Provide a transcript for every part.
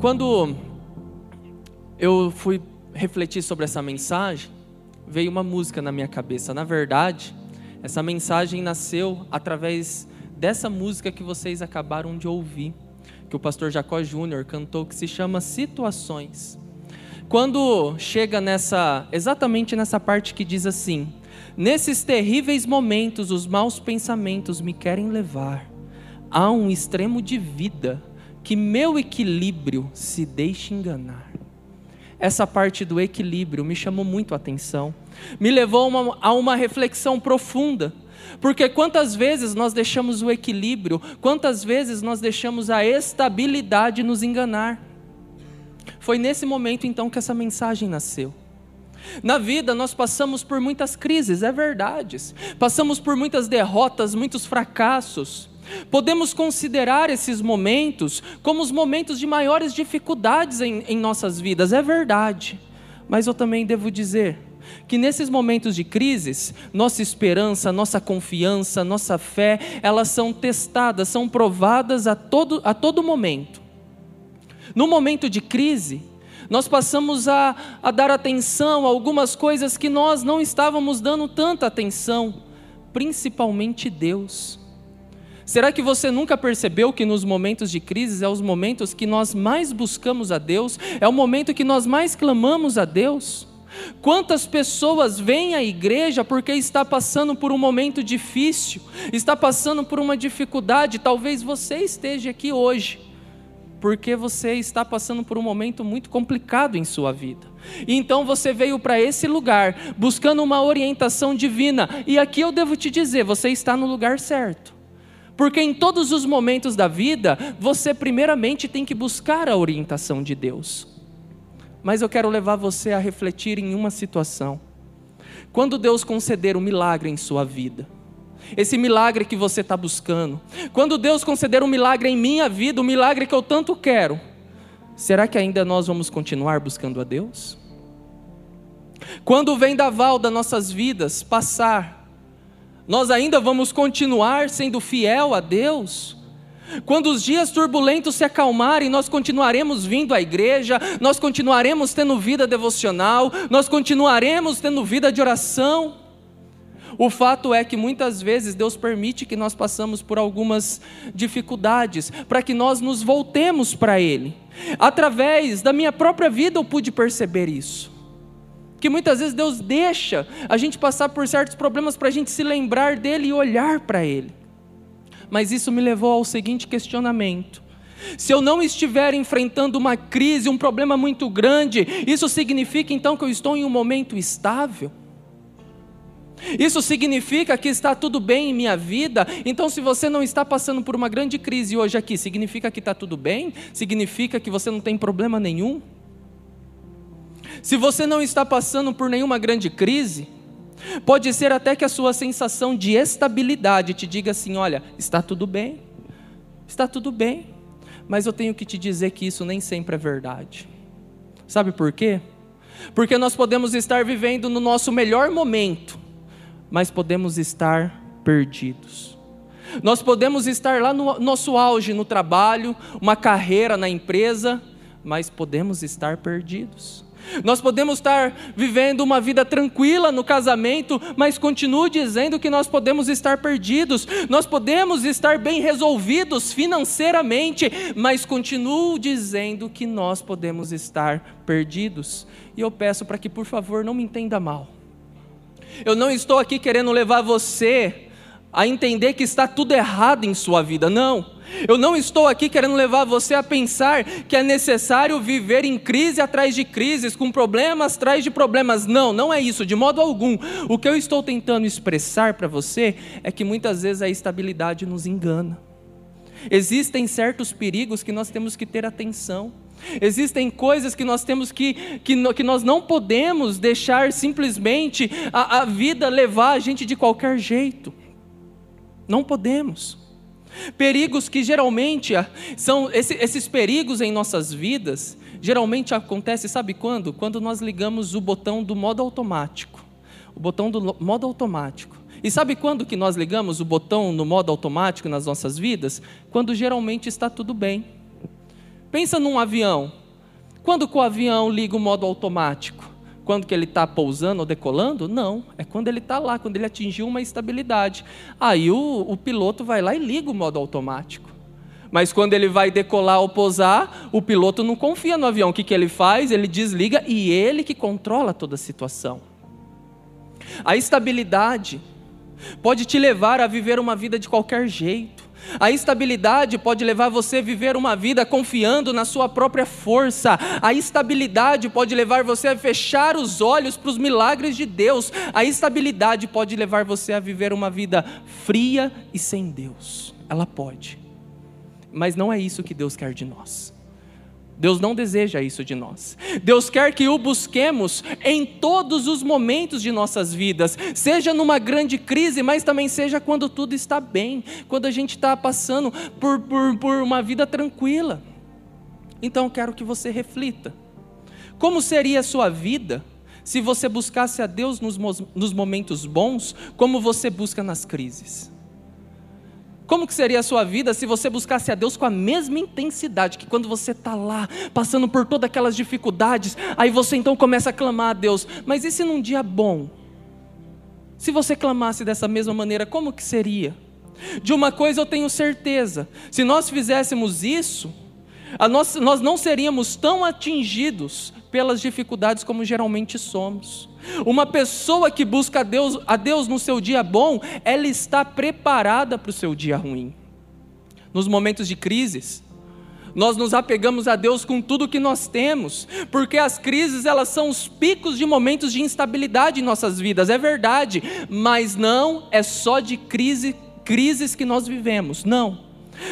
Quando eu fui refletir sobre essa mensagem, veio uma música na minha cabeça. Na verdade, essa mensagem nasceu através dessa música que vocês acabaram de ouvir, que o pastor Jacó Júnior cantou, que se chama Situações. Quando chega nessa, exatamente nessa parte que diz assim: Nesses terríveis momentos, os maus pensamentos me querem levar a um extremo de vida que meu equilíbrio se deixe enganar. Essa parte do equilíbrio me chamou muito a atenção, me levou a uma, a uma reflexão profunda, porque quantas vezes nós deixamos o equilíbrio, quantas vezes nós deixamos a estabilidade nos enganar. Foi nesse momento então que essa mensagem nasceu. Na vida nós passamos por muitas crises, é verdade. Passamos por muitas derrotas, muitos fracassos. Podemos considerar esses momentos como os momentos de maiores dificuldades em, em nossas vidas, é verdade. Mas eu também devo dizer que nesses momentos de crises, nossa esperança, nossa confiança, nossa fé, elas são testadas, são provadas a todo, a todo momento. No momento de crise, nós passamos a, a dar atenção a algumas coisas que nós não estávamos dando tanta atenção, principalmente Deus. Será que você nunca percebeu que nos momentos de crise é os momentos que nós mais buscamos a Deus, é o momento que nós mais clamamos a Deus? Quantas pessoas vêm à igreja porque está passando por um momento difícil, está passando por uma dificuldade, talvez você esteja aqui hoje porque você está passando por um momento muito complicado em sua vida. E então você veio para esse lugar buscando uma orientação divina, e aqui eu devo te dizer, você está no lugar certo. Porque em todos os momentos da vida, você primeiramente tem que buscar a orientação de Deus. Mas eu quero levar você a refletir em uma situação. Quando Deus conceder um milagre em sua vida, esse milagre que você está buscando, quando Deus conceder um milagre em minha vida, o um milagre que eu tanto quero, será que ainda nós vamos continuar buscando a Deus? Quando o vendaval das nossas vidas passar, nós ainda vamos continuar sendo fiel a Deus? Quando os dias turbulentos se acalmarem, nós continuaremos vindo à igreja, nós continuaremos tendo vida devocional, nós continuaremos tendo vida de oração. O fato é que muitas vezes Deus permite que nós passamos por algumas dificuldades para que nós nos voltemos para Ele. Através da minha própria vida eu pude perceber isso que muitas vezes Deus deixa a gente passar por certos problemas para a gente se lembrar dele e olhar para ele. Mas isso me levou ao seguinte questionamento: se eu não estiver enfrentando uma crise, um problema muito grande, isso significa então que eu estou em um momento estável? Isso significa que está tudo bem em minha vida? Então, se você não está passando por uma grande crise hoje aqui, significa que está tudo bem? Significa que você não tem problema nenhum? Se você não está passando por nenhuma grande crise, pode ser até que a sua sensação de estabilidade te diga assim: olha, está tudo bem, está tudo bem, mas eu tenho que te dizer que isso nem sempre é verdade. Sabe por quê? Porque nós podemos estar vivendo no nosso melhor momento, mas podemos estar perdidos. Nós podemos estar lá no nosso auge no trabalho, uma carreira na empresa, mas podemos estar perdidos. Nós podemos estar vivendo uma vida tranquila no casamento, mas continuo dizendo que nós podemos estar perdidos. Nós podemos estar bem resolvidos financeiramente, mas continuo dizendo que nós podemos estar perdidos. E eu peço para que, por favor, não me entenda mal. Eu não estou aqui querendo levar você a entender que está tudo errado em sua vida, não. Eu não estou aqui querendo levar você a pensar que é necessário viver em crise atrás de crises, com problemas atrás de problemas. Não, não é isso, de modo algum. O que eu estou tentando expressar para você é que muitas vezes a estabilidade nos engana. Existem certos perigos que nós temos que ter atenção. Existem coisas que nós temos que, que, que nós não podemos deixar simplesmente a, a vida levar a gente de qualquer jeito. Não podemos. Perigos que geralmente ah, são esses perigos em nossas vidas, geralmente acontece, sabe quando? Quando nós ligamos o botão do modo automático. O botão do modo automático. E sabe quando que nós ligamos o botão no modo automático nas nossas vidas? Quando geralmente está tudo bem. Pensa num avião. Quando que o avião liga o modo automático? Quando que ele está pousando ou decolando? Não, é quando ele está lá, quando ele atingiu uma estabilidade. Aí o, o piloto vai lá e liga o modo automático. Mas quando ele vai decolar ou pousar, o piloto não confia no avião. O que, que ele faz? Ele desliga e ele que controla toda a situação. A estabilidade pode te levar a viver uma vida de qualquer jeito. A estabilidade pode levar você a viver uma vida confiando na sua própria força. A estabilidade pode levar você a fechar os olhos para os milagres de Deus. A estabilidade pode levar você a viver uma vida fria e sem Deus. Ela pode. Mas não é isso que Deus quer de nós. Deus não deseja isso de nós. Deus quer que o busquemos em todos os momentos de nossas vidas, seja numa grande crise, mas também seja quando tudo está bem, quando a gente está passando por, por, por uma vida tranquila. Então eu quero que você reflita: como seria a sua vida se você buscasse a Deus nos, nos momentos bons, como você busca nas crises? Como que seria a sua vida se você buscasse a Deus com a mesma intensidade que quando você está lá, passando por todas aquelas dificuldades, aí você então começa a clamar a Deus. Mas e se num dia bom? Se você clamasse dessa mesma maneira, como que seria? De uma coisa eu tenho certeza: se nós fizéssemos isso, nós, nós não seríamos tão atingidos pelas dificuldades como geralmente somos. Uma pessoa que busca a Deus, a Deus no seu dia bom, ela está preparada para o seu dia ruim. Nos momentos de crises, nós nos apegamos a Deus com tudo que nós temos, porque as crises elas são os picos de momentos de instabilidade em nossas vidas, é verdade, mas não é só de crise, crises que nós vivemos, não.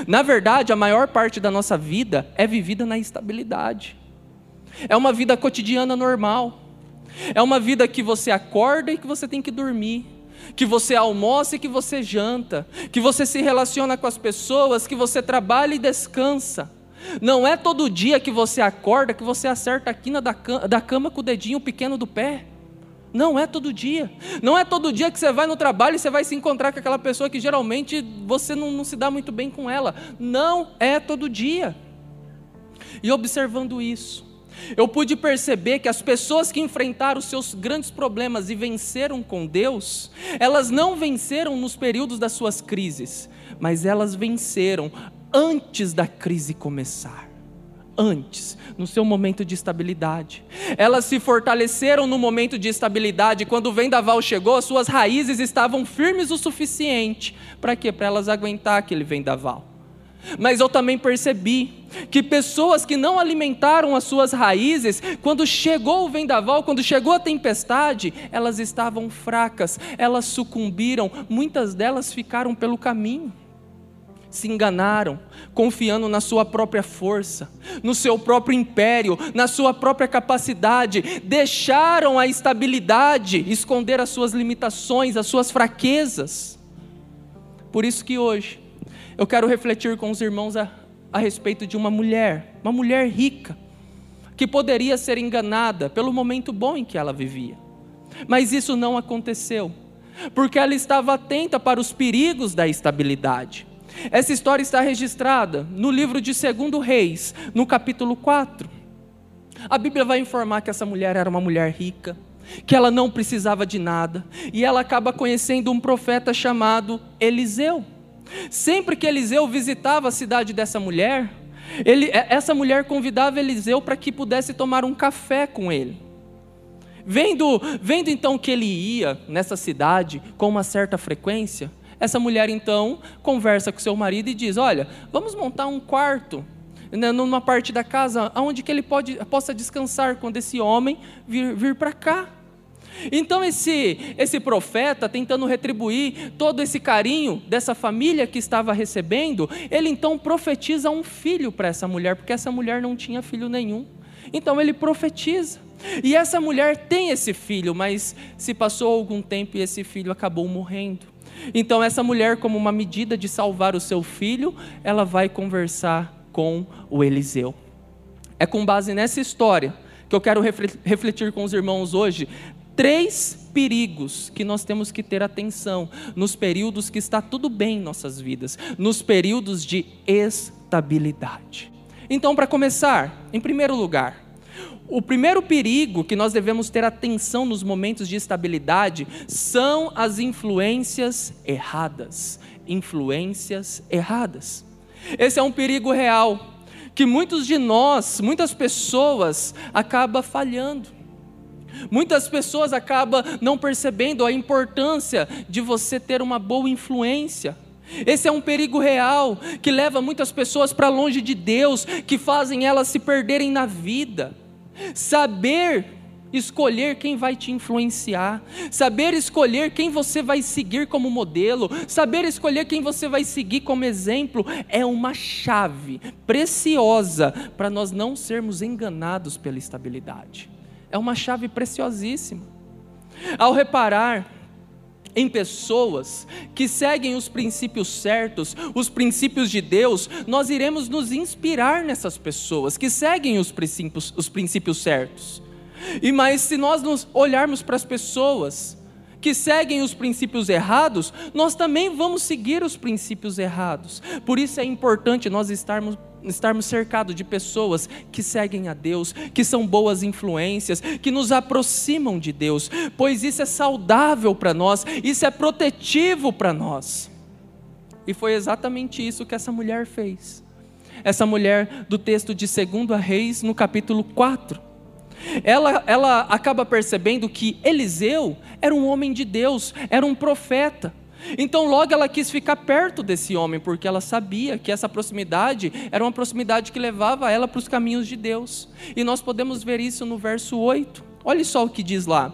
Na verdade, a maior parte da nossa vida é vivida na estabilidade. É uma vida cotidiana normal. É uma vida que você acorda e que você tem que dormir. Que você almoça e que você janta. Que você se relaciona com as pessoas, que você trabalha e descansa. Não é todo dia que você acorda que você acerta a quina da cama com o dedinho pequeno do pé. Não é todo dia. Não é todo dia que você vai no trabalho e você vai se encontrar com aquela pessoa que geralmente você não, não se dá muito bem com ela. Não é todo dia. E observando isso, eu pude perceber que as pessoas que enfrentaram os seus grandes problemas e venceram com Deus, elas não venceram nos períodos das suas crises, mas elas venceram antes da crise começar antes, no seu momento de estabilidade. Elas se fortaleceram no momento de estabilidade. Quando o vendaval chegou, suas raízes estavam firmes o suficiente. Para quê? Para elas aguentar aquele vendaval. Mas eu também percebi que pessoas que não alimentaram as suas raízes, quando chegou o vendaval, quando chegou a tempestade, elas estavam fracas, elas sucumbiram, muitas delas ficaram pelo caminho se enganaram, confiando na sua própria força, no seu próprio império, na sua própria capacidade, deixaram a estabilidade esconder as suas limitações, as suas fraquezas. Por isso que hoje eu quero refletir com os irmãos a, a respeito de uma mulher, uma mulher rica, que poderia ser enganada pelo momento bom em que ela vivia. Mas isso não aconteceu, porque ela estava atenta para os perigos da estabilidade. Essa história está registrada no livro de 2 Reis, no capítulo 4. A Bíblia vai informar que essa mulher era uma mulher rica, que ela não precisava de nada, e ela acaba conhecendo um profeta chamado Eliseu. Sempre que Eliseu visitava a cidade dessa mulher, ele, essa mulher convidava Eliseu para que pudesse tomar um café com ele. Vendo, vendo então que ele ia nessa cidade com uma certa frequência, essa mulher então conversa com seu marido e diz: Olha, vamos montar um quarto né, numa parte da casa onde que ele pode, possa descansar quando esse homem vir, vir para cá. Então esse esse profeta tentando retribuir todo esse carinho dessa família que estava recebendo, ele então profetiza um filho para essa mulher, porque essa mulher não tinha filho nenhum. Então ele profetiza. E essa mulher tem esse filho, mas se passou algum tempo e esse filho acabou morrendo. Então, essa mulher, como uma medida de salvar o seu filho, ela vai conversar com o Eliseu. É com base nessa história que eu quero refletir com os irmãos hoje três perigos que nós temos que ter atenção nos períodos que está tudo bem em nossas vidas, nos períodos de estabilidade. Então, para começar, em primeiro lugar, o primeiro perigo que nós devemos ter atenção nos momentos de estabilidade são as influências erradas. Influências erradas. Esse é um perigo real que muitos de nós, muitas pessoas acabam falhando. Muitas pessoas acabam não percebendo a importância de você ter uma boa influência. Esse é um perigo real que leva muitas pessoas para longe de Deus, que fazem elas se perderem na vida. Saber escolher quem vai te influenciar, saber escolher quem você vai seguir como modelo, saber escolher quem você vai seguir como exemplo, é uma chave preciosa para nós não sermos enganados pela estabilidade. É uma chave preciosíssima. Ao reparar em pessoas que seguem os princípios certos, os princípios de Deus, nós iremos nos inspirar nessas pessoas que seguem os princípios, os princípios certos. E mas se nós nos olharmos para as pessoas que seguem os princípios errados, nós também vamos seguir os princípios errados. Por isso é importante nós estarmos estarmos cercados de pessoas que seguem a Deus, que são boas influências, que nos aproximam de Deus, pois isso é saudável para nós, isso é protetivo para nós. E foi exatamente isso que essa mulher fez. Essa mulher do texto de 2 Reis, no capítulo 4 ela, ela acaba percebendo que Eliseu era um homem de Deus, era um profeta. Então, logo ela quis ficar perto desse homem, porque ela sabia que essa proximidade era uma proximidade que levava ela para os caminhos de Deus. E nós podemos ver isso no verso 8. Olha só o que diz lá.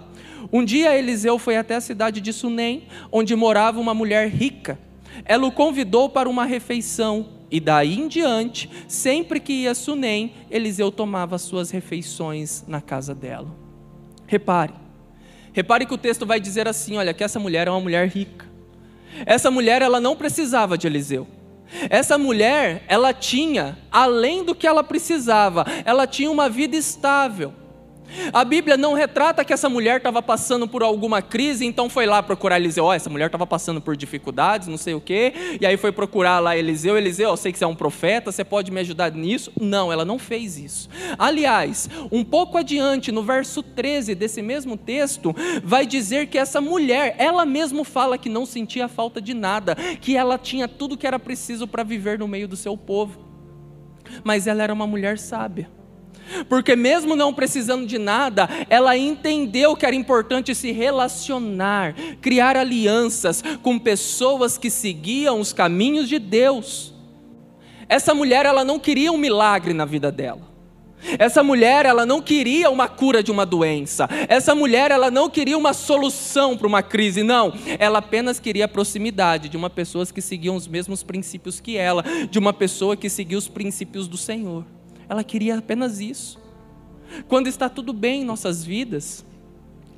Um dia Eliseu foi até a cidade de Sunem, onde morava uma mulher rica. Ela o convidou para uma refeição e daí em diante, sempre que ia a Sunem, Eliseu tomava suas refeições na casa dela. Repare, repare que o texto vai dizer assim: olha, que essa mulher é uma mulher rica. Essa mulher, ela não precisava de Eliseu. Essa mulher, ela tinha, além do que ela precisava, ela tinha uma vida estável. A Bíblia não retrata que essa mulher estava passando por alguma crise, então foi lá procurar Eliseu. Oh, essa mulher estava passando por dificuldades, não sei o quê, e aí foi procurar lá Eliseu. Eliseu, eu sei que você é um profeta, você pode me ajudar nisso? Não, ela não fez isso. Aliás, um pouco adiante, no verso 13 desse mesmo texto, vai dizer que essa mulher, ela mesma fala que não sentia falta de nada, que ela tinha tudo que era preciso para viver no meio do seu povo. Mas ela era uma mulher sábia porque mesmo não precisando de nada, ela entendeu que era importante se relacionar, criar alianças com pessoas que seguiam os caminhos de Deus. Essa mulher, ela não queria um milagre na vida dela. Essa mulher, ela não queria uma cura de uma doença. Essa mulher, ela não queria uma solução para uma crise, não. Ela apenas queria a proximidade de uma pessoa que seguia os mesmos princípios que ela, de uma pessoa que seguia os princípios do Senhor. Ela queria apenas isso. Quando está tudo bem em nossas vidas,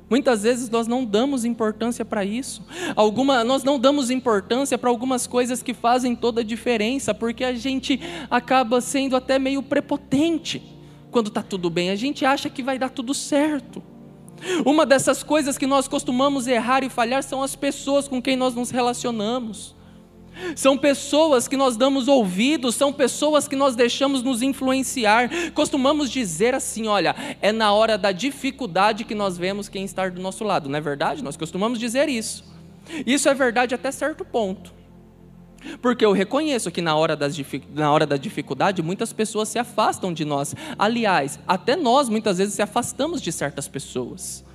Muitas vezes nós não damos importância para isso. Alguma, nós não damos importância para algumas coisas que fazem toda a diferença, porque a gente acaba sendo até meio prepotente quando está tudo bem. A gente acha que vai dar tudo certo. Uma dessas coisas que nós costumamos errar e falhar são as pessoas com quem nós nos relacionamos. São pessoas que nós damos ouvidos, são pessoas que nós deixamos nos influenciar. Costumamos dizer assim: olha, é na hora da dificuldade que nós vemos quem está do nosso lado, não é verdade? Nós costumamos dizer isso. Isso é verdade até certo ponto. Porque eu reconheço que na hora, das, na hora da dificuldade muitas pessoas se afastam de nós. Aliás, até nós muitas vezes se afastamos de certas pessoas.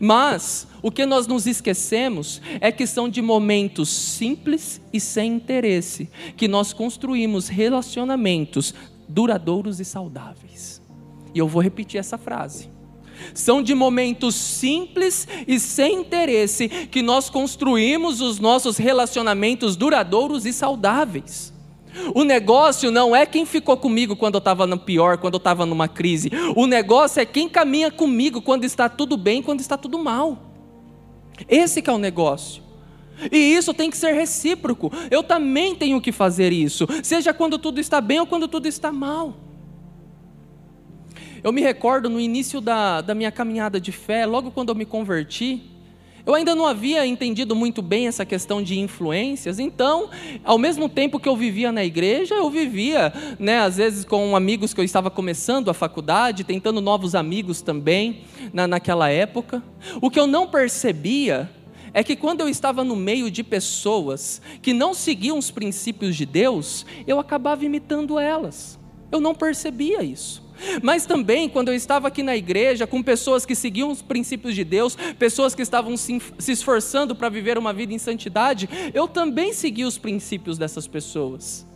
Mas o que nós nos esquecemos é que são de momentos simples e sem interesse que nós construímos relacionamentos duradouros e saudáveis. E eu vou repetir essa frase. São de momentos simples e sem interesse que nós construímos os nossos relacionamentos duradouros e saudáveis. O negócio não é quem ficou comigo quando eu estava no pior, quando eu estava numa crise. O negócio é quem caminha comigo quando está tudo bem, quando está tudo mal. Esse é o negócio. E isso tem que ser recíproco. Eu também tenho que fazer isso, seja quando tudo está bem ou quando tudo está mal. Eu me recordo no início da, da minha caminhada de fé, logo quando eu me converti, Eu ainda não havia entendido muito bem essa questão de influências, então, ao mesmo tempo que eu vivia na igreja, eu vivia, né, às vezes com amigos que eu estava começando a faculdade, tentando novos amigos também, na, naquela época. O que eu não percebia é que quando eu estava no meio de pessoas que não seguiam os princípios de Deus, eu acabava imitando elas. Eu não percebia isso. Mas também, quando eu estava aqui na igreja, com pessoas que seguiam os princípios de Deus, pessoas que estavam se, esforçando para viver uma vida em santidade, eu também segui os princípios dessas pessoas.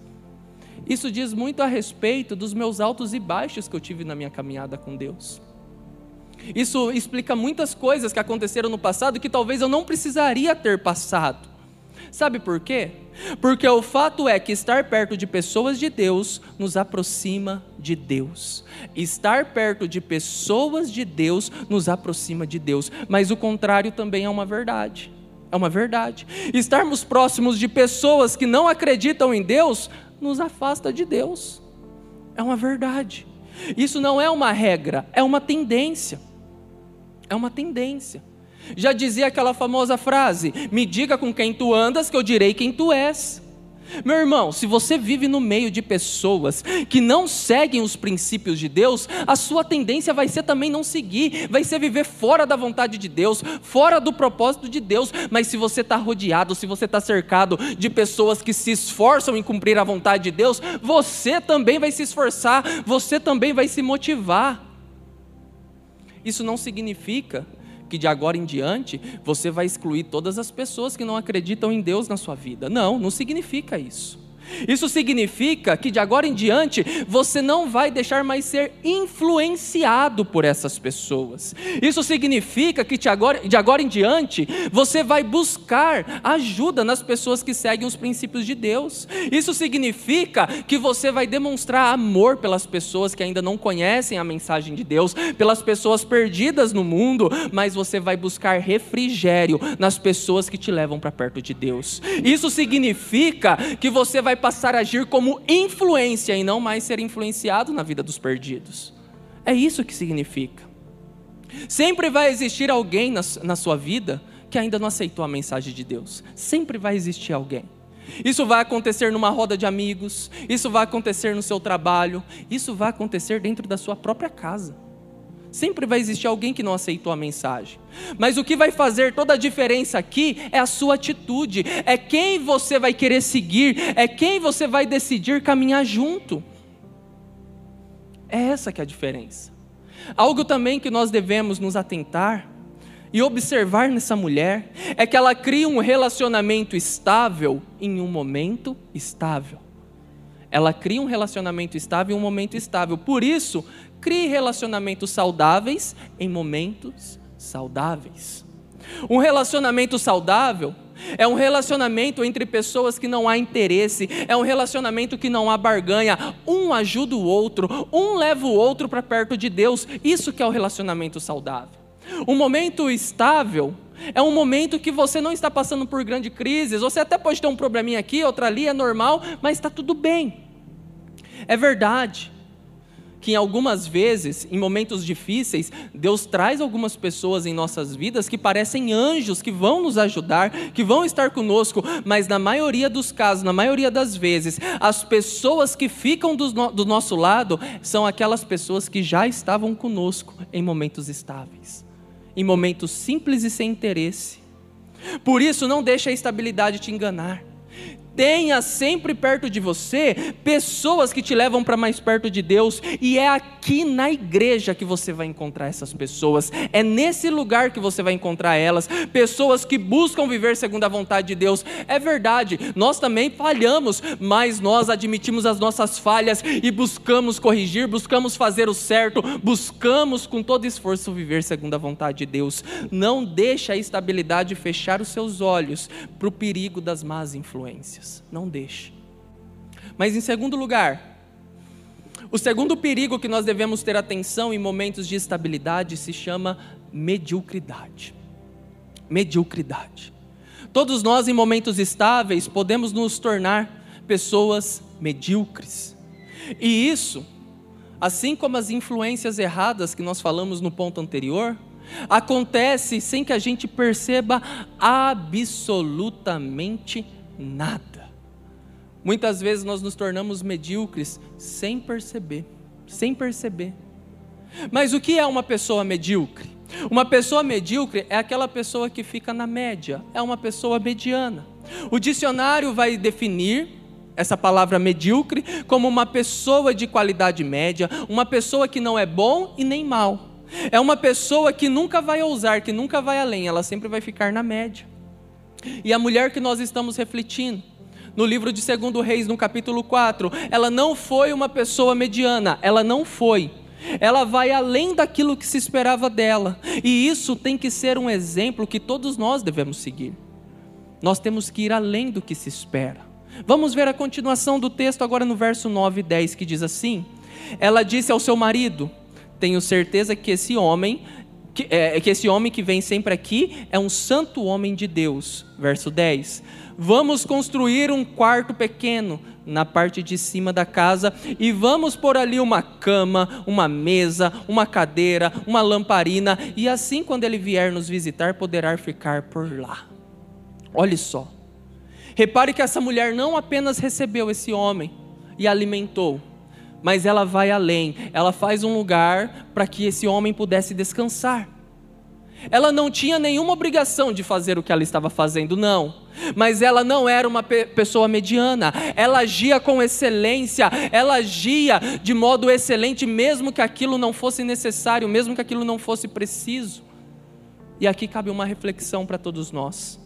Isso diz muito a respeito dos meus altos e baixos que eu tive na minha caminhada com Deus. Isso explica muitas coisas que aconteceram no passado que talvez eu não precisaria ter passado. Sabe por quê? Porque o fato é que estar perto de pessoas de Deus nos aproxima de Deus. Estar perto de pessoas de Deus nos aproxima de Deus. Mas o contrário também é uma verdade. É uma verdade. Estarmos próximos de pessoas que não acreditam em Deus nos afasta de Deus. É uma verdade. Isso não é uma regra, é uma tendência. É uma tendência. Já dizia aquela famosa frase: Me diga com quem tu andas, que eu direi quem tu és. Meu irmão, se você vive no meio de pessoas que não seguem os princípios de Deus, a sua tendência vai ser também não seguir, vai ser viver fora da vontade de Deus, fora do propósito de Deus. Mas se você está rodeado, se você está cercado de pessoas que se esforçam em cumprir a vontade de Deus, você também vai se esforçar, você também vai se motivar. Isso não significa que de agora em diante você vai excluir todas as pessoas que não acreditam em Deus na sua vida. Não, não significa isso. Isso significa que de agora em diante você não vai deixar mais ser influenciado por essas pessoas. Isso significa que de agora, de agora em diante você vai buscar ajuda nas pessoas que seguem os princípios de Deus. Isso significa que você vai demonstrar amor pelas pessoas que ainda não conhecem a mensagem de Deus, pelas pessoas perdidas no mundo, mas você vai buscar refrigério nas pessoas que te levam para perto de Deus. Isso significa que você vai passar a agir como influência e não mais ser influenciado na vida dos perdidos. É isso que significa. Sempre vai existir alguém na, na sua vida que ainda não aceitou a mensagem de Deus. Sempre vai existir alguém. Isso vai acontecer numa roda de amigos, isso vai acontecer no seu trabalho, isso vai acontecer dentro da sua própria casa. Sempre vai existir alguém que não aceitou a mensagem. Mas o que vai fazer toda a diferença aqui é a sua atitude, é quem você vai querer seguir, é quem você vai decidir caminhar junto. É essa que é a diferença. Algo também que nós devemos nos atentar e observar nessa mulher é que ela cria um relacionamento estável em um momento estável. Ela cria um relacionamento estável em um momento estável. Por isso, Crie relacionamentos saudáveis em momentos saudáveis. Um relacionamento saudável é um relacionamento entre pessoas que não há interesse, é um relacionamento que não há barganha, um ajuda o outro, um leva o outro para perto de Deus. Isso que é o relacionamento saudável. Um momento estável é um momento que você não está passando por grandes crises, você até pode ter um probleminha aqui, outra ali, é normal, mas está tudo bem. É verdade que algumas vezes, em momentos difíceis, Deus traz algumas pessoas em nossas vidas que parecem anjos, que vão nos ajudar, que vão estar conosco, mas na maioria dos casos, na maioria das vezes, as pessoas que ficam do, do nosso lado são aquelas pessoas que já estavam conosco em momentos estáveis, em momentos simples e sem interesse. Por isso, não deixe a estabilidade te enganar. Tenha sempre perto de você pessoas que te levam para mais perto de Deus, e é aqui na igreja que você vai encontrar essas pessoas, é nesse lugar que você vai encontrar elas, pessoas que buscam viver segundo a vontade de Deus. É verdade, nós também falhamos, mas nós admitimos as nossas falhas e buscamos corrigir, buscamos fazer o certo, buscamos com todo esforço viver segundo a vontade de Deus. Não deixe a estabilidade fechar os seus olhos para o perigo das más influências não deixe. Mas em segundo lugar, o segundo perigo que nós devemos ter atenção em momentos de estabilidade se chama mediocridade. Mediocridade. Todos nós, em momentos estáveis, podemos nos tornar pessoas medíocres. E isso, assim como as influências erradas que nós falamos no ponto anterior, acontece sem que a gente perceba absolutamente nada. Muitas vezes nós nos tornamos medíocres sem perceber, sem perceber. Mas o que é uma pessoa medíocre? Uma pessoa medíocre é aquela pessoa que fica na média, é uma pessoa mediana. O dicionário vai definir essa palavra medíocre como uma pessoa de qualidade média, uma pessoa que não é bom e nem mal. É uma pessoa que nunca vai ousar, que nunca vai além, ela sempre vai ficar na média. E a mulher que nós estamos refletindo, no livro de 2 Reis, no capítulo 4, ela não foi uma pessoa mediana, ela não foi. Ela vai além daquilo que se esperava dela, e isso tem que ser um exemplo que todos nós devemos seguir. Nós temos que ir além do que se espera. Vamos ver a continuação do texto agora no verso 9 e 10 que diz assim: Ela disse ao seu marido: Tenho certeza que esse homem que, é, que esse homem que vem sempre aqui é um santo homem de Deus. Verso 10. Vamos construir um quarto pequeno na parte de cima da casa e vamos pôr ali uma cama, uma mesa, uma cadeira, uma lamparina e assim quando ele vier nos visitar poderá ficar por lá. Olhe só. Repare que essa mulher não apenas recebeu esse homem e alimentou, mas ela vai além. Ela faz um lugar para que esse homem pudesse descansar. Ela não tinha nenhuma obrigação de fazer o que ela estava fazendo, não. Mas ela não era uma pe pessoa mediana. Ela agia com excelência. Ela agia de modo excelente, mesmo que aquilo não fosse necessário, mesmo que aquilo não fosse preciso. E aqui cabe uma reflexão para todos nós.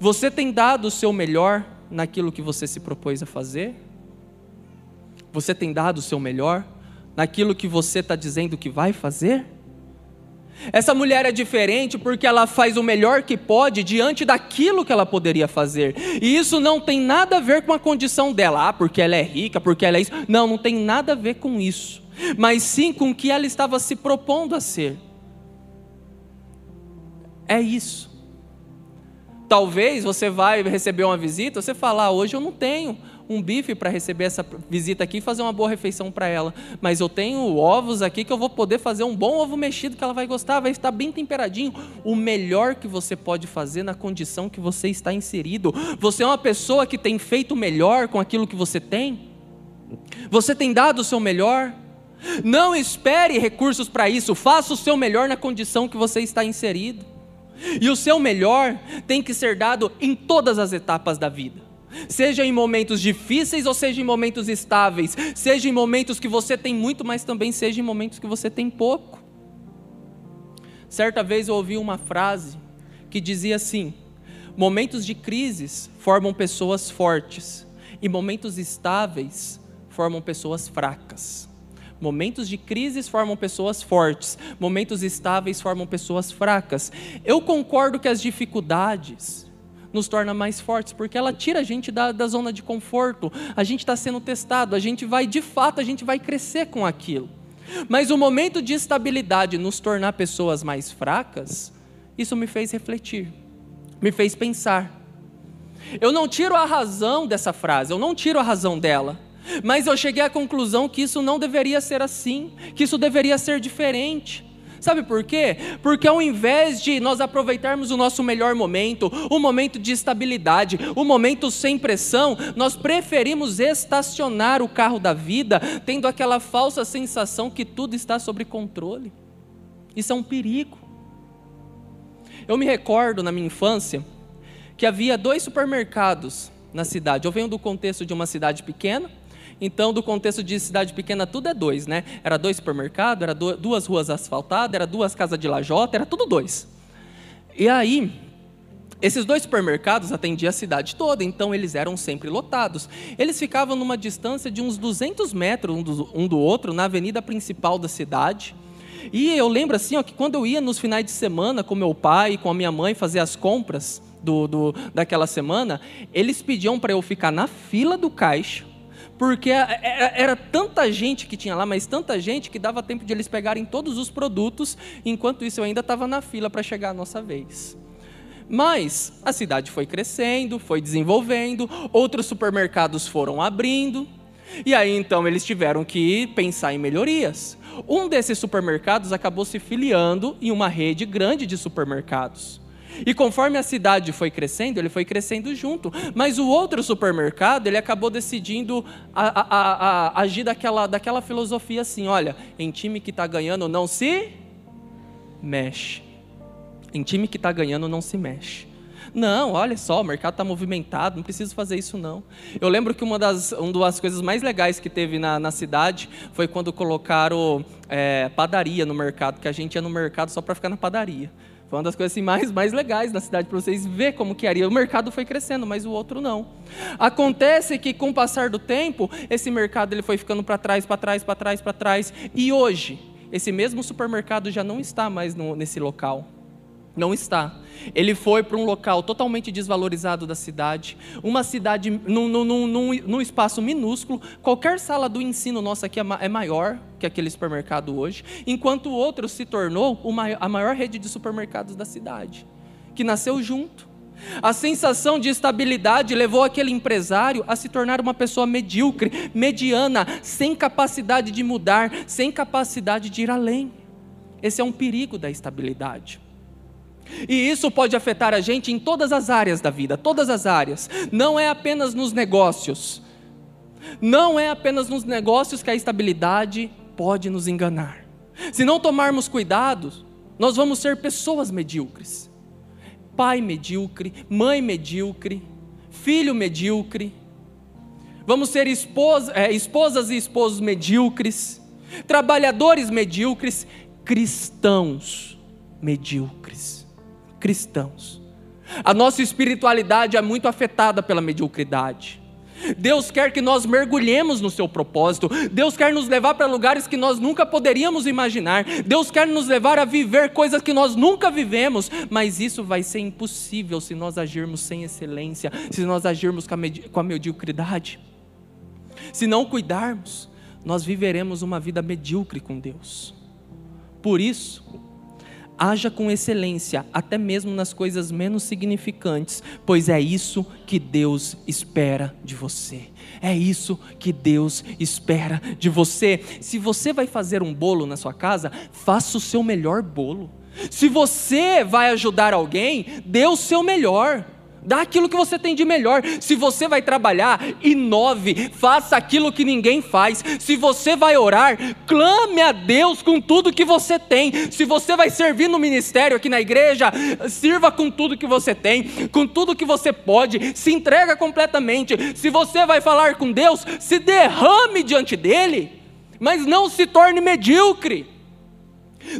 Você tem dado o seu melhor naquilo que você se propôs a fazer? Você tem dado o seu melhor naquilo que você está dizendo que vai fazer? Essa mulher é diferente porque ela faz o melhor que pode diante daquilo que ela poderia fazer. E isso não tem nada a ver com a condição dela, ah, porque ela é rica, porque ela é isso. Não, não tem nada a ver com isso. Mas sim com o que ela estava se propondo a ser. É isso. Talvez você vai receber uma visita, você fala, ah, hoje eu não tenho um bife para receber essa visita aqui e fazer uma boa refeição para ela. Mas eu tenho ovos aqui que eu vou poder fazer um bom ovo mexido que ela vai gostar, vai estar bem temperadinho. O melhor que você pode fazer na condição que você está inserido. Você é uma pessoa que tem feito melhor com aquilo que você tem? Você tem dado o seu melhor? Não espere recursos para isso, faça o seu melhor na condição que você está inserido. E o seu melhor tem que ser dado em todas as etapas da vida seja em momentos difíceis ou seja em momentos estáveis, seja em momentos que você tem muito, mas também seja em momentos que você tem pouco. Certa vez eu ouvi uma frase que dizia assim: momentos de crises formam pessoas fortes e momentos estáveis formam pessoas fracas. Momentos de crises formam pessoas fortes, momentos estáveis formam pessoas fracas. Eu concordo que as dificuldades, nos torna mais fortes, porque ela tira a gente da, da zona de conforto, a gente está sendo testado, a gente vai, de fato, a gente vai crescer com aquilo. Mas o momento de estabilidade nos tornar pessoas mais fracas, isso me fez refletir, me fez pensar. Eu não tiro a razão dessa frase, eu não tiro a razão dela, mas eu cheguei à conclusão que isso não deveria ser assim, que isso deveria ser diferente. Sabe por quê? Porque ao invés de nós aproveitarmos o nosso melhor momento, o momento de estabilidade, o momento sem pressão, nós preferimos estacionar o carro da vida, tendo aquela falsa sensação que tudo está sob controle. Isso é um perigo. Eu me recordo na minha infância que havia dois supermercados na cidade. Eu venho do contexto de uma cidade pequena então, do contexto de cidade pequena, tudo é dois, né? Era dois supermercados, era duas ruas asfaltadas, era duas casas de lajota, era tudo dois. E aí, esses dois supermercados atendiam a cidade toda, então eles eram sempre lotados. Eles ficavam numa distância de uns 200 metros um do, um do outro, na avenida principal da cidade. E eu lembro assim, ó, que quando eu ia nos finais de semana com meu pai e com a minha mãe fazer as compras do, do daquela semana, eles pediam para eu ficar na fila do caixa porque era tanta gente que tinha lá, mas tanta gente que dava tempo de eles pegarem todos os produtos, enquanto isso eu ainda estava na fila para chegar a nossa vez. Mas a cidade foi crescendo, foi desenvolvendo, outros supermercados foram abrindo, E aí então eles tiveram que pensar em melhorias. Um desses supermercados acabou se filiando em uma rede grande de supermercados. E conforme a cidade foi crescendo, ele foi crescendo junto. Mas o outro supermercado, ele acabou decidindo a, a, a, agir daquela, daquela filosofia assim: olha, em time que está ganhando não se mexe. Em time que está ganhando não se mexe. Não, olha só, o mercado está movimentado, não preciso fazer isso não. Eu lembro que uma das, uma das coisas mais legais que teve na, na cidade foi quando colocaram é, padaria no mercado, que a gente ia no mercado só para ficar na padaria. Foi uma das coisas assim, mais, mais legais da cidade, para vocês verem como que era. O mercado foi crescendo, mas o outro não. Acontece que com o passar do tempo, esse mercado ele foi ficando para trás, para trás, para trás, para trás. E hoje, esse mesmo supermercado já não está mais no, nesse local. Não está. Ele foi para um local totalmente desvalorizado da cidade, uma cidade num, num, num, num, espaço minúsculo. Qualquer sala do ensino nossa aqui é, é maior que aquele supermercado hoje, enquanto o outro se tornou a maior rede de supermercados da cidade, que nasceu junto. A sensação de estabilidade levou aquele empresário a se tornar uma pessoa medíocre, mediana, sem capacidade de mudar, sem capacidade de ir além. Esse é um perigo da estabilidade. E isso pode afetar a gente em todas as áreas da vida, todas as áreas. Não é apenas nos negócios. Não é apenas nos negócios que a estabilidade pode nos enganar. Se não tomarmos cuidado, nós vamos ser pessoas medíocres. Pai medíocre, mãe medíocre, filho medíocre. Vamos ser esposa, é, esposas e esposos medíocres, trabalhadores medíocres, cristãos medíocres cristãos. A nossa espiritualidade é muito afetada pela mediocridade. Deus quer que nós mergulhemos no seu propósito. Deus quer nos levar para lugares que nós nunca poderíamos imaginar. Deus quer nos levar a viver coisas que nós nunca vivemos. Mas isso vai ser impossível se nós agirmos sem excelência, se nós agirmos com a, com a mediocridade. Se não cuidarmos, nós viveremos uma vida medíocre com Deus. Por isso, Haja com excelência, até mesmo nas coisas menos significantes, pois é isso que Deus espera de você. É isso que Deus espera de você. Se você vai fazer um bolo na sua casa, faça o seu melhor bolo. Se você vai ajudar alguém, dê o seu melhor. Dá aquilo que você tem de melhor. Se você vai trabalhar, inove, faça aquilo que ninguém faz. Se você vai orar, clame a Deus com tudo que você tem. Se você vai servir no ministério aqui na igreja, sirva com tudo que você tem, com tudo que você pode, se entrega completamente. Se você vai falar com Deus, se derrame diante dele, mas não se torne medíocre.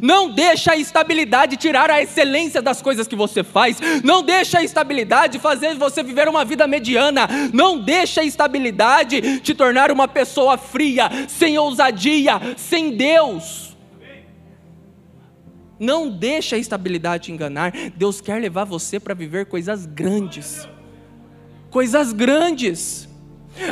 Não deixa a estabilidade tirar a excelência das coisas que você faz. Não deixa a estabilidade fazer você viver uma vida mediana. Não deixa a estabilidade te tornar uma pessoa fria, sem ousadia, sem Deus. Não deixa a estabilidade te enganar. Deus quer levar você para viver coisas grandes. Coisas grandes.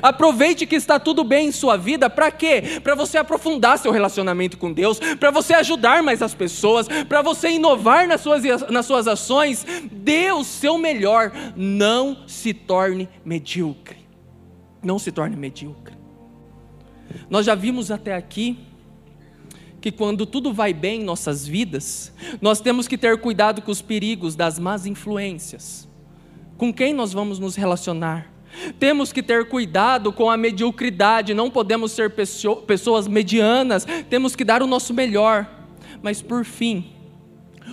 Aproveite que está tudo bem em sua vida, para quê? Para você aprofundar seu relacionamento com Deus, para você ajudar mais as pessoas, para você inovar nas suas, nas suas ações. Dê o seu melhor, não se torne medíocre. Não se torne medíocre. Nós já vimos até aqui que quando tudo vai bem em nossas vidas, nós temos que ter cuidado com os perigos das más influências. Com quem nós vamos nos relacionar? Temos que ter cuidado com a mediocridade, não podemos ser pessoas medianas, temos que dar o nosso melhor. Mas por fim,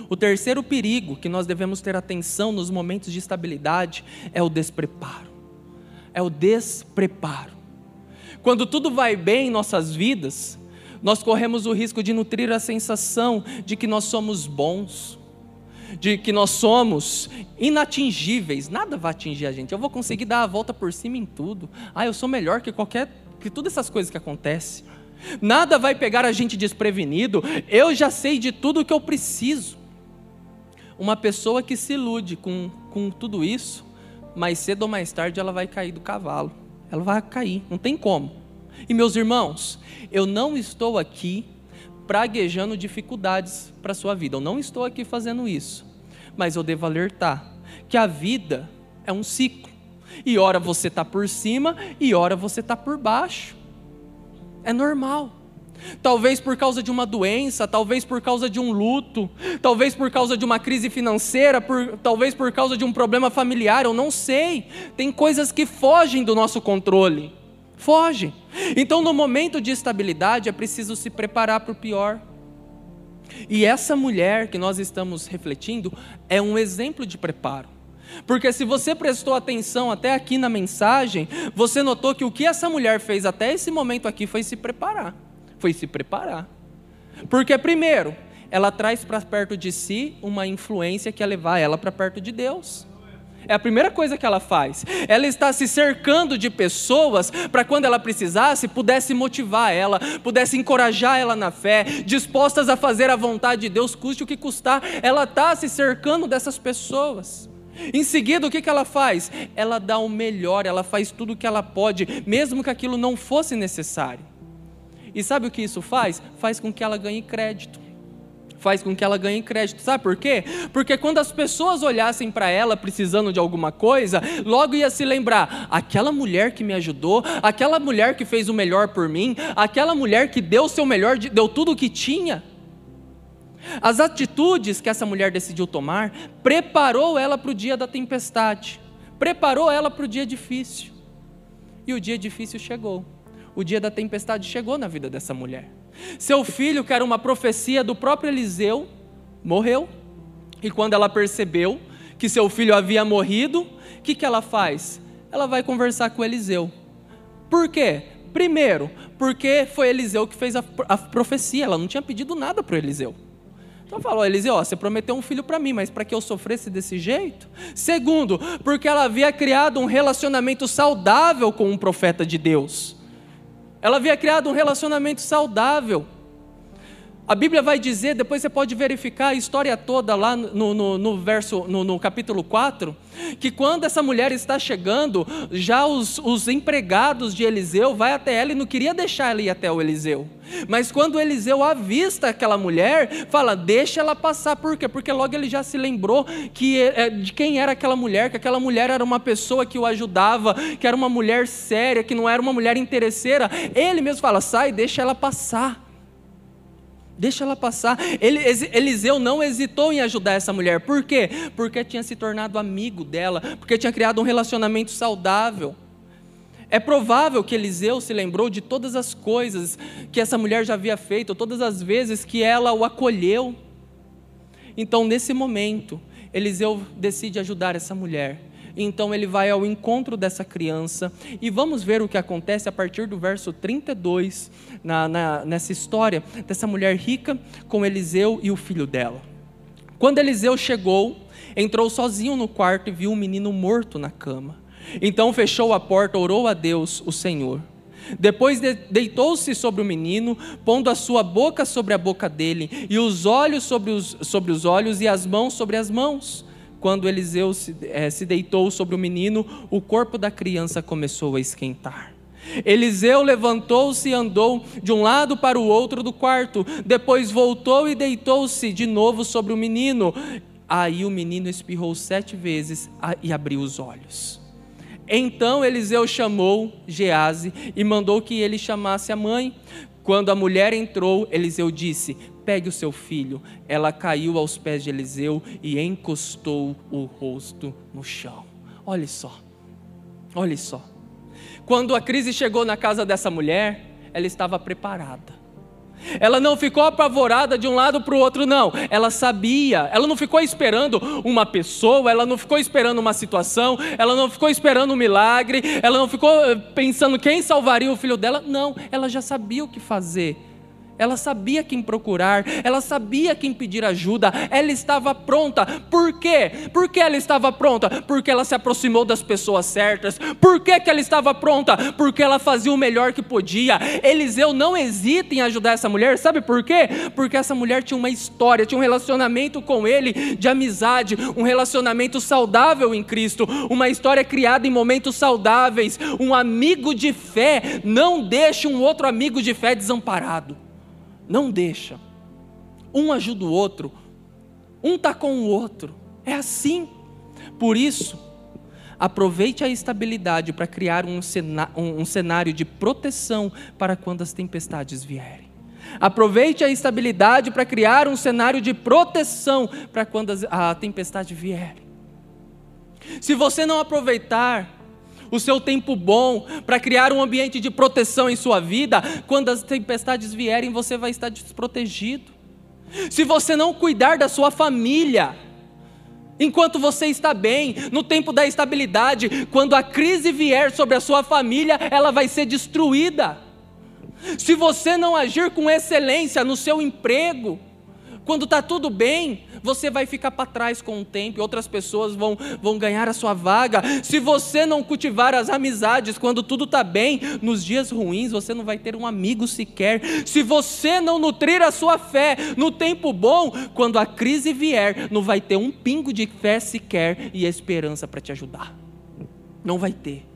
o terceiro perigo que nós devemos ter atenção nos momentos de estabilidade é o despreparo. É o despreparo. Quando tudo vai bem em nossas vidas, nós corremos o risco de nutrir a sensação de que nós somos bons, de que nós somos inatingíveis, nada vai atingir a gente. Eu vou conseguir dar a volta por cima em tudo. Ah, eu sou melhor que qualquer que todas essas coisas que acontecem. Nada vai pegar a gente desprevenido. Eu já sei de tudo o que eu preciso. Uma pessoa que se ilude com, com tudo isso, mais cedo ou mais tarde ela vai cair do cavalo. Ela vai cair, não tem como. E meus irmãos, eu não estou aqui praguejando dificuldades para a sua vida. Eu não estou aqui fazendo isso. Mas eu devo alertar que a vida é um ciclo. E ora você está por cima e ora você está por baixo. É normal. Talvez por causa de uma doença, talvez por causa de um luto, talvez por causa de uma crise financeira, por, talvez por causa de um problema familiar, eu não sei. Tem coisas que fogem do nosso controle. Fogem. Então, no momento de estabilidade, é preciso se preparar para o pior. E essa mulher que nós estamos refletindo é um exemplo de preparo. Porque se você prestou atenção até aqui na mensagem, você notou que o que essa mulher fez até esse momento aqui foi se preparar. Foi se preparar. Porque, primeiro, ela traz para perto de si uma influência que ia levar ela para perto de Deus. É a primeira coisa que ela faz. Ela está se cercando de pessoas para quando ela precisasse, pudesse motivar ela, pudesse encorajar ela na fé, dispostas a fazer a vontade de Deus, custe o que custar. Ela está se cercando dessas pessoas. Em seguida, o que, que ela faz? Ela dá o melhor, ela faz tudo o que ela pode, mesmo que aquilo não fosse necessário. E sabe o que isso faz? Faz com que ela ganhe crédito. Faz com que ela ganhe crédito. Sabe por quê? Porque quando as pessoas olhassem para ela precisando de alguma coisa, logo ia se lembrar: aquela mulher que me ajudou, aquela mulher que fez o melhor por mim, aquela mulher que deu o seu melhor, deu tudo o que tinha. As atitudes que essa mulher decidiu tomar preparou ela para o dia da tempestade, preparou ela para o dia difícil. E o dia difícil chegou. O dia da tempestade chegou na vida dessa mulher. Seu filho, que era uma profecia do próprio Eliseu, morreu. E quando ela percebeu que seu filho havia morrido, o que, que ela faz? Ela vai conversar com Eliseu. Por quê? Primeiro, porque foi Eliseu que fez a, a profecia, ela não tinha pedido nada para Eliseu. Então falou, Eliseu, ó, você prometeu um filho para mim, mas para que eu sofresse desse jeito? Segundo, porque ela havia criado um relacionamento saudável com um profeta de Deus. Ela havia criado um relacionamento saudável. A Bíblia vai dizer, depois você pode verificar a história toda lá no, no, no verso, no, no, capítulo 4, que quando essa mulher está chegando, já os, os empregados de Eliseu vai até ela e não queria deixar ela ir até o Eliseu. Mas quando Eliseu avista aquela mulher, fala, deixa ela passar, por quê? Porque logo ele já se lembrou que, é, de quem era aquela mulher, que aquela mulher era uma pessoa que o ajudava, que era uma mulher séria, que não era uma mulher interesseira. Ele mesmo fala, sai, deixa ela passar. Deixa ela passar. Ele, Eliseu não hesitou em ajudar essa mulher. Por quê? Porque tinha se tornado amigo dela, porque tinha criado um relacionamento saudável. É provável que Eliseu se lembrou de todas as coisas que essa mulher já havia feito, todas as vezes que ela o acolheu. Então, nesse momento, Eliseu decide ajudar essa mulher. Então ele vai ao encontro dessa criança e vamos ver o que acontece a partir do verso 32, na, na, nessa história dessa mulher rica com Eliseu e o filho dela. Quando Eliseu chegou, entrou sozinho no quarto e viu um menino morto na cama. Então fechou a porta, orou a Deus, o Senhor. Depois deitou-se sobre o menino, pondo a sua boca sobre a boca dele, e os olhos sobre os, sobre os olhos, e as mãos sobre as mãos. Quando Eliseu se, é, se deitou sobre o menino, o corpo da criança começou a esquentar. Eliseu levantou-se e andou de um lado para o outro do quarto, depois voltou e deitou-se de novo sobre o menino. Aí o menino espirrou sete vezes e abriu os olhos. Então Eliseu chamou Gease e mandou que ele chamasse a mãe. Quando a mulher entrou, Eliseu disse: Pegue o seu filho. Ela caiu aos pés de Eliseu e encostou o rosto no chão. Olhe só, olhe só. Quando a crise chegou na casa dessa mulher, ela estava preparada. Ela não ficou apavorada de um lado para o outro, não. Ela sabia, ela não ficou esperando uma pessoa, ela não ficou esperando uma situação, ela não ficou esperando um milagre, ela não ficou eh, pensando quem salvaria o filho dela. Não, ela já sabia o que fazer. Ela sabia quem procurar, ela sabia quem pedir ajuda, ela estava pronta. Por quê? Por que ela estava pronta? Porque ela se aproximou das pessoas certas. Por que, que ela estava pronta? Porque ela fazia o melhor que podia. Eliseu não hesita em ajudar essa mulher, sabe por quê? Porque essa mulher tinha uma história, tinha um relacionamento com ele de amizade, um relacionamento saudável em Cristo, uma história criada em momentos saudáveis. Um amigo de fé não deixa um outro amigo de fé desamparado. Não deixa. Um ajuda o outro. Um está com o outro. É assim. Por isso, Aproveite a estabilidade para criar um, um cenário de proteção para quando as tempestades vierem. Aproveite a estabilidade para criar um cenário de proteção para quando a tempestade vier. Se você não aproveitar o seu tempo bom para criar um ambiente de proteção em sua vida, quando as tempestades vierem, você vai estar desprotegido. Se você não cuidar da sua família, enquanto você está bem, no tempo da estabilidade, quando a crise vier sobre a sua família, ela vai ser destruída. Se você não agir com excelência no seu emprego, quando está tudo bem, você vai ficar para trás com o tempo outras pessoas vão, vão ganhar a sua vaga. Se você não cultivar as amizades quando tudo está bem, nos dias ruins você não vai ter um amigo sequer. Se você não nutrir a sua fé no tempo bom, quando a crise vier, não vai ter um pingo de fé sequer e esperança para te ajudar. Não vai ter.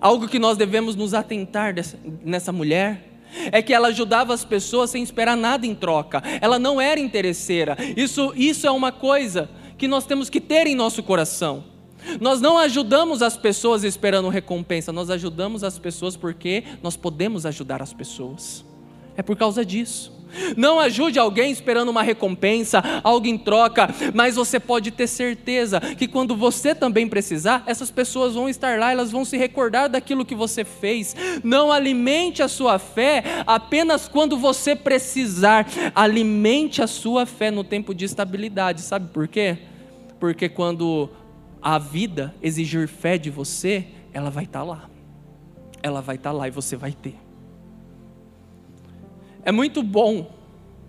Algo que nós devemos nos atentar dessa, nessa mulher é que ela ajudava as pessoas sem esperar nada em troca. Ela não era interesseira. Isso, isso é uma coisa que nós temos que ter em nosso coração. Nós não ajudamos as pessoas esperando recompensa, nós ajudamos as pessoas porque nós podemos ajudar as pessoas. É por causa disso. Não ajude alguém esperando uma recompensa, algo em troca, mas você pode ter certeza que quando você também precisar, essas pessoas vão estar lá, elas vão se recordar daquilo que você fez. Não alimente a sua fé apenas quando você precisar, alimente a sua fé no tempo de estabilidade. Sabe por quê? Porque quando a vida exigir fé de você, ela vai estar lá. Ela vai estar lá e você vai ter. É muito bom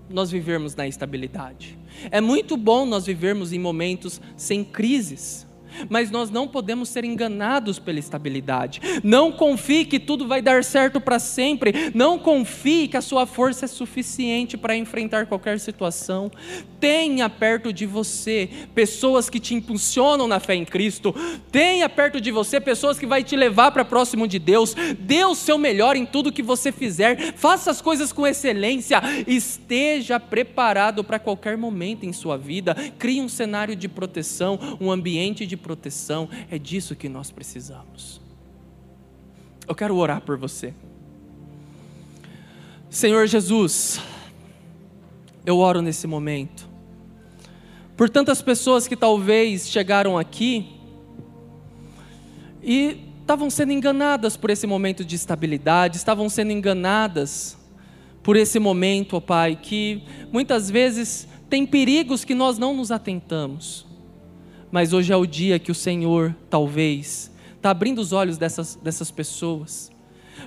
nós vivermos na estabilidade. É muito bom nós vivermos em momentos sem crises. Mas nós não podemos ser enganados pela estabilidade. Não confie que tudo vai dar certo para sempre. Não confie que a sua força é suficiente para enfrentar qualquer situação. Tenha perto de você pessoas que te impulsionam na fé em Cristo. Tenha perto de você pessoas que vai te levar para próximo de Deus. Dê o seu melhor em tudo que você fizer. Faça as coisas com excelência. Esteja preparado para qualquer momento em sua vida. Crie um cenário de proteção, um ambiente de proteção, é disso que nós precisamos. Eu quero orar por você. Senhor Jesus, eu oro nesse momento, por tantas pessoas que talvez chegaram aqui e estavam sendo enganadas por esse momento de estabilidade, estavam sendo enganadas por esse momento, ó Pai, que muitas vezes tem perigos que nós não nos atentamos mas hoje é o dia que o Senhor, talvez, está abrindo os olhos dessas, dessas pessoas,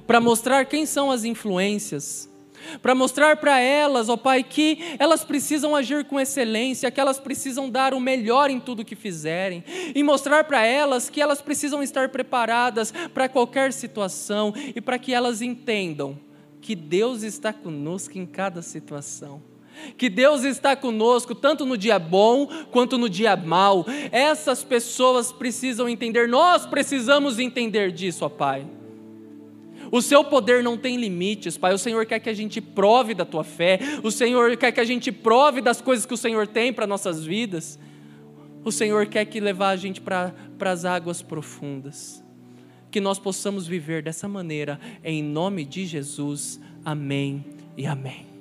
para mostrar quem são as influências, para mostrar para elas, ó Pai, que elas precisam agir com excelência, que elas precisam dar o melhor em tudo que fizerem, e mostrar para elas que elas precisam estar preparadas para qualquer situação e para que elas entendam que Deus está conosco em cada situação que Deus está conosco tanto no dia bom quanto no dia mau. Essas pessoas precisam entender, nós precisamos entender disso, ó Pai. O seu poder não tem limites, Pai. O Senhor quer que a gente prove da tua fé. O Senhor quer que a gente prove das coisas que o Senhor tem para nossas vidas. O Senhor quer que levar a gente para as águas profundas. Que nós possamos viver dessa maneira, em nome de Jesus. Amém e amém.